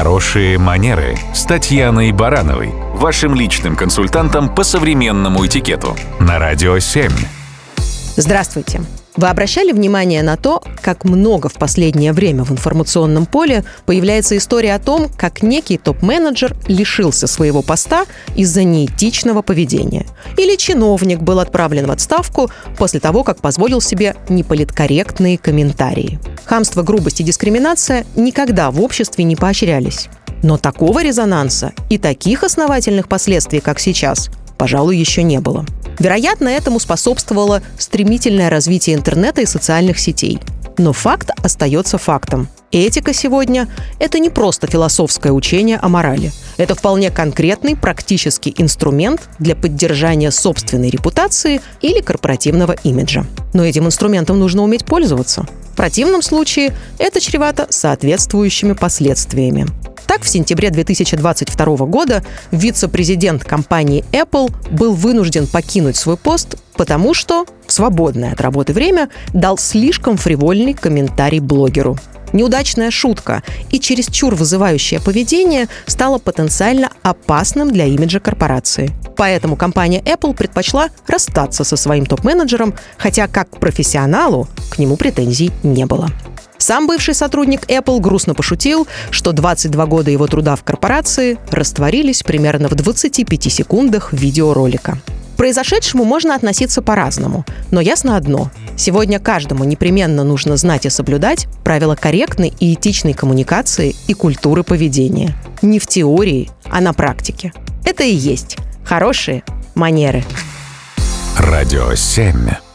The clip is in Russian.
Хорошие манеры с Татьяной Барановой, вашим личным консультантом по современному этикету на Радио 7. Здравствуйте. Вы обращали внимание на то, как много в последнее время в информационном поле появляется история о том, как некий топ-менеджер лишился своего поста из-за неэтичного поведения? Или чиновник был отправлен в отставку после того, как позволил себе неполиткорректные комментарии? Хамство, грубость и дискриминация никогда в обществе не поощрялись. Но такого резонанса и таких основательных последствий, как сейчас, пожалуй, еще не было. Вероятно, этому способствовало стремительное развитие интернета и социальных сетей. Но факт остается фактом. Этика сегодня – это не просто философское учение о морали. Это вполне конкретный практический инструмент для поддержания собственной репутации или корпоративного имиджа. Но этим инструментом нужно уметь пользоваться. Противном случае это чревато соответствующими последствиями. Так, в сентябре 2022 года вице-президент компании Apple был вынужден покинуть свой пост, потому что в свободное от работы время дал слишком фривольный комментарий блогеру. Неудачная шутка и чересчур вызывающее поведение стало потенциально опасным для имиджа корпорации. Поэтому компания Apple предпочла расстаться со своим топ-менеджером, хотя как к профессионалу к нему претензий не было. Сам бывший сотрудник Apple грустно пошутил, что 22 года его труда в корпорации растворились примерно в 25 секундах видеоролика. К произошедшему можно относиться по-разному, но ясно одно. Сегодня каждому непременно нужно знать и соблюдать правила корректной и этичной коммуникации и культуры поведения. Не в теории, а на практике. Это и есть хорошие манеры. Радио 7.